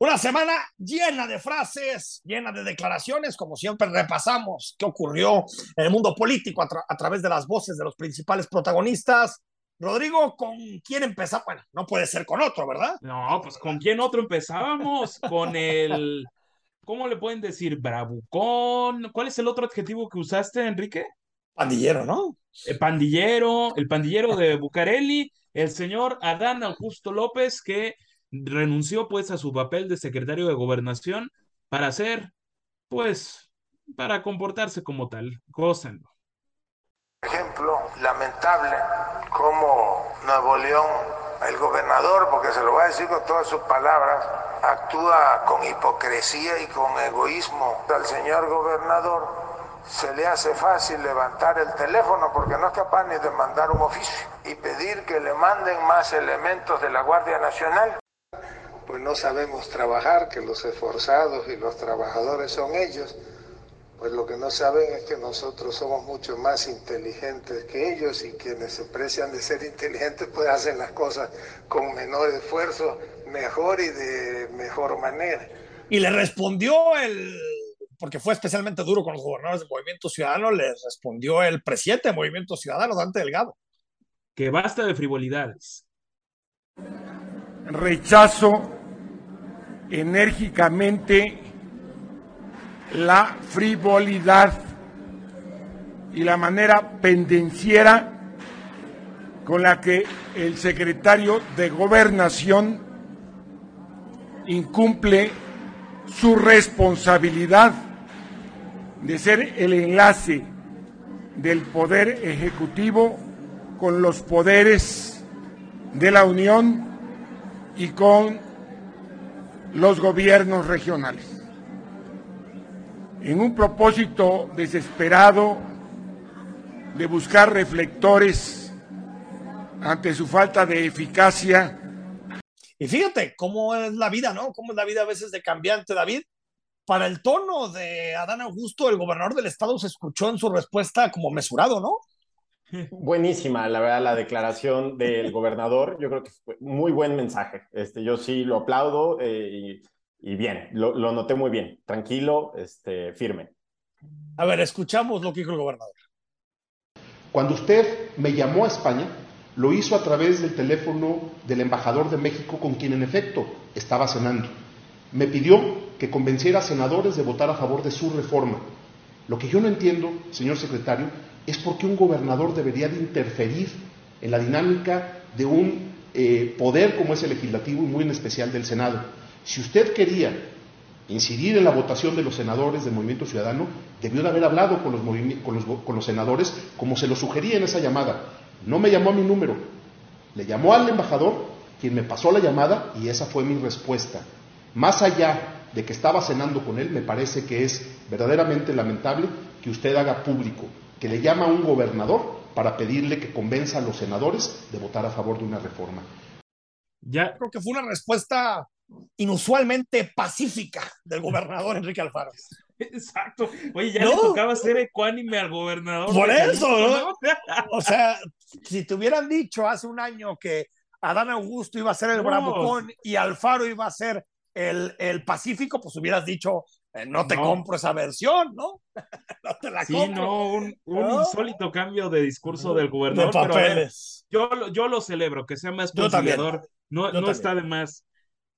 Una semana llena de frases, llena de declaraciones, como siempre repasamos qué ocurrió en el mundo político a, tra a, través de las voces de los principales protagonistas. Rodrigo, ¿con quién empezamos? Bueno, no puede ser con otro, ¿verdad? No, pues ¿con quién otro empezábamos? con el, ¿cómo le pueden decir? Bravucón. ¿Cuál es el otro adjetivo que usaste, Enrique? Pandillero, ¿no? El pandillero, el pandillero de Bucareli, el señor Adán Augusto López, que renunció pues a su papel de secretario de gobernación para ser, pues, para comportarse como tal. Gócenlo. Ejemplo lamentable como Nuevo León, el gobernador, porque se lo va a decir con todas sus palabras, actúa con hipocresía y con egoísmo. Al señor gobernador se le hace fácil levantar el teléfono porque no es capaz ni de mandar un oficio y pedir que le manden más elementos de la Guardia Nacional pues no sabemos trabajar, que los esforzados y los trabajadores son ellos, pues lo que no saben es que nosotros somos mucho más inteligentes que ellos y quienes se precian de ser inteligentes pues hacen las cosas con menor esfuerzo, mejor y de mejor manera. Y le respondió el, porque fue especialmente duro con los gobernadores del Movimiento Ciudadano, le respondió el presidente del Movimiento Ciudadano, Dante Delgado. Que basta de frivolidades. Rechazo enérgicamente la frivolidad y la manera pendenciera con la que el secretario de gobernación incumple su responsabilidad de ser el enlace del poder ejecutivo con los poderes de la Unión y con los gobiernos regionales. En un propósito desesperado de buscar reflectores ante su falta de eficacia. Y fíjate cómo es la vida, ¿no? Cómo es la vida a veces de cambiante, David. Para el tono de Adán Augusto, el gobernador del estado se escuchó en su respuesta como mesurado, ¿no? Buenísima, la verdad, la declaración del gobernador. Yo creo que fue muy buen mensaje. Este, yo sí lo aplaudo eh, y, y, bien, lo, lo, noté muy bien. Tranquilo, este, firme. A ver, escuchamos lo que dijo el gobernador. Cuando usted me llamó a España, lo hizo a través del teléfono del embajador de México con quien en efecto estaba cenando. Me pidió que convenciera a senadores de votar a favor de su reforma. Lo que yo no entiendo, señor secretario, es por qué un gobernador debería de interferir en la dinámica de un eh, poder como es el legislativo y muy en especial del Senado. Si usted quería incidir en la votación de los senadores del Movimiento Ciudadano, debió de haber hablado con los, con los, con los senadores como se lo sugería en esa llamada. No me llamó a mi número, le llamó al embajador, quien me pasó la llamada y esa fue mi respuesta. Más allá de que estaba cenando con él, me parece que es verdaderamente lamentable que usted haga público que le llama a un gobernador para pedirle que convenza a los senadores de votar a favor de una reforma. Ya creo que fue una respuesta inusualmente pacífica del gobernador Enrique Alfaro. Exacto. Oye, ya ¿No? le tocaba ser ecuánime al gobernador. Por eso, ¿no? O sea, si te hubieran dicho hace un año que Adán Augusto iba a ser el no. bravucón y Alfaro iba a ser el, el Pacífico, pues hubieras dicho, no te no. compro esa versión, ¿no? no te la sí, compro. no, un, un ¿no? insólito cambio de discurso del gobernador. De papeles. Pero, ver, yo, yo lo celebro, que sea más conciliador. No, no está de más.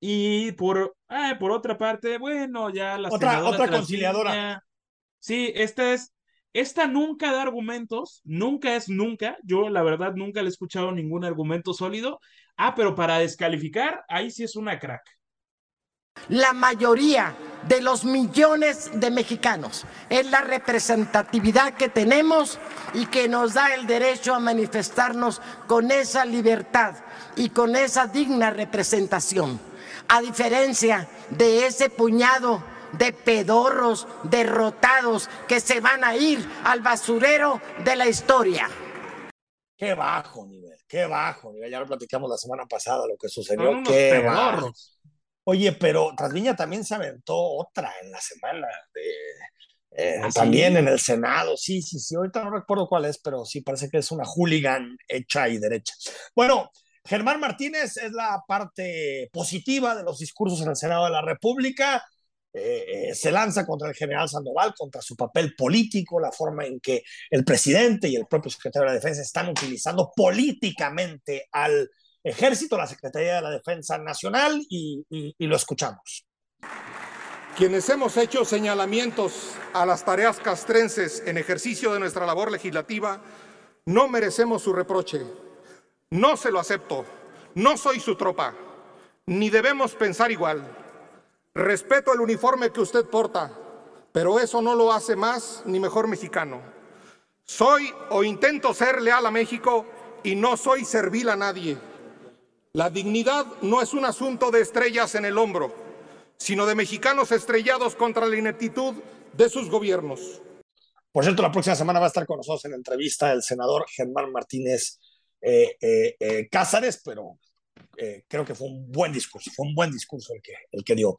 Y por, ah, por otra parte, bueno, ya la otra, otra conciliadora. Sí, esta es, esta nunca da argumentos, nunca es nunca. Yo, la verdad, nunca le he escuchado ningún argumento sólido. Ah, pero para descalificar, ahí sí es una crack. La mayoría de los millones de mexicanos es la representatividad que tenemos y que nos da el derecho a manifestarnos con esa libertad y con esa digna representación a diferencia de ese puñado de pedorros derrotados que se van a ir al basurero de la historia. Qué bajo nivel, qué bajo nivel. Ya lo platicamos la semana pasada lo que sucedió. Qué bajo. Oye, pero Trasviña también se aventó otra en la semana de, eh, ¿Ah, también sí? en el Senado. Sí, sí, sí. Ahorita no recuerdo cuál es, pero sí parece que es una hooligan hecha y derecha. Bueno, Germán Martínez es la parte positiva de los discursos en el Senado de la República. Eh, eh, se lanza contra el general Sandoval, contra su papel político, la forma en que el presidente y el propio secretario de la Defensa están utilizando políticamente al ejército, la Secretaría de la Defensa Nacional, y, lo escuchamos. Quienes hemos hecho señalamientos a las tareas castrenses en ejercicio de nuestra labor legislativa, no merecemos su reproche. No se lo acepto. No soy su tropa. Ni debemos pensar igual. Respeto el uniforme que usted porta, pero eso no lo hace más ni mejor mexicano. Soy o intento ser leal a México y no soy servil a nadie. La dignidad no es un asunto de estrellas en el hombro, sino de mexicanos estrellados contra la ineptitud de sus gobiernos. Por cierto, la próxima semana va a estar con nosotros en la entrevista el senador Germán Martínez eh, eh, eh, Cázares, pero eh, creo que fue un buen discurso, fue un buen discurso el que, el que dio.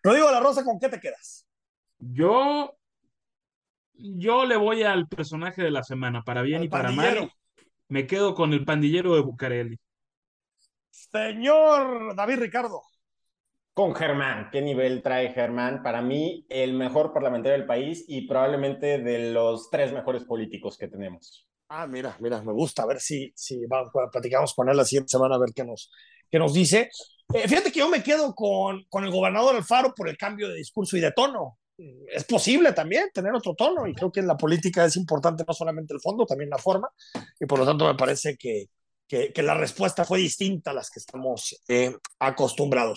Rodrigo La Rosa, ¿con qué te quedas? Yo, yo le voy al personaje de la semana, para bien y para mal. Me quedo con el pandillero de Bucareli. Señor David Ricardo. Con Germán, ¿qué nivel trae Germán? Para mí, el mejor parlamentario del país y probablemente de los tres mejores políticos que tenemos. Ah, mira, mira, me gusta. A ver si, si vamos, platicamos con él la siguiente semana a ver qué nos, qué nos dice. Eh, fíjate que yo me quedo con, con el gobernador Alfaro por el cambio de discurso y de tono. Es posible también tener otro tono y creo que en la política es importante no solamente el fondo, también la forma. Y por lo tanto me parece que, que, que la respuesta fue distinta a las que estamos eh, acostumbrados.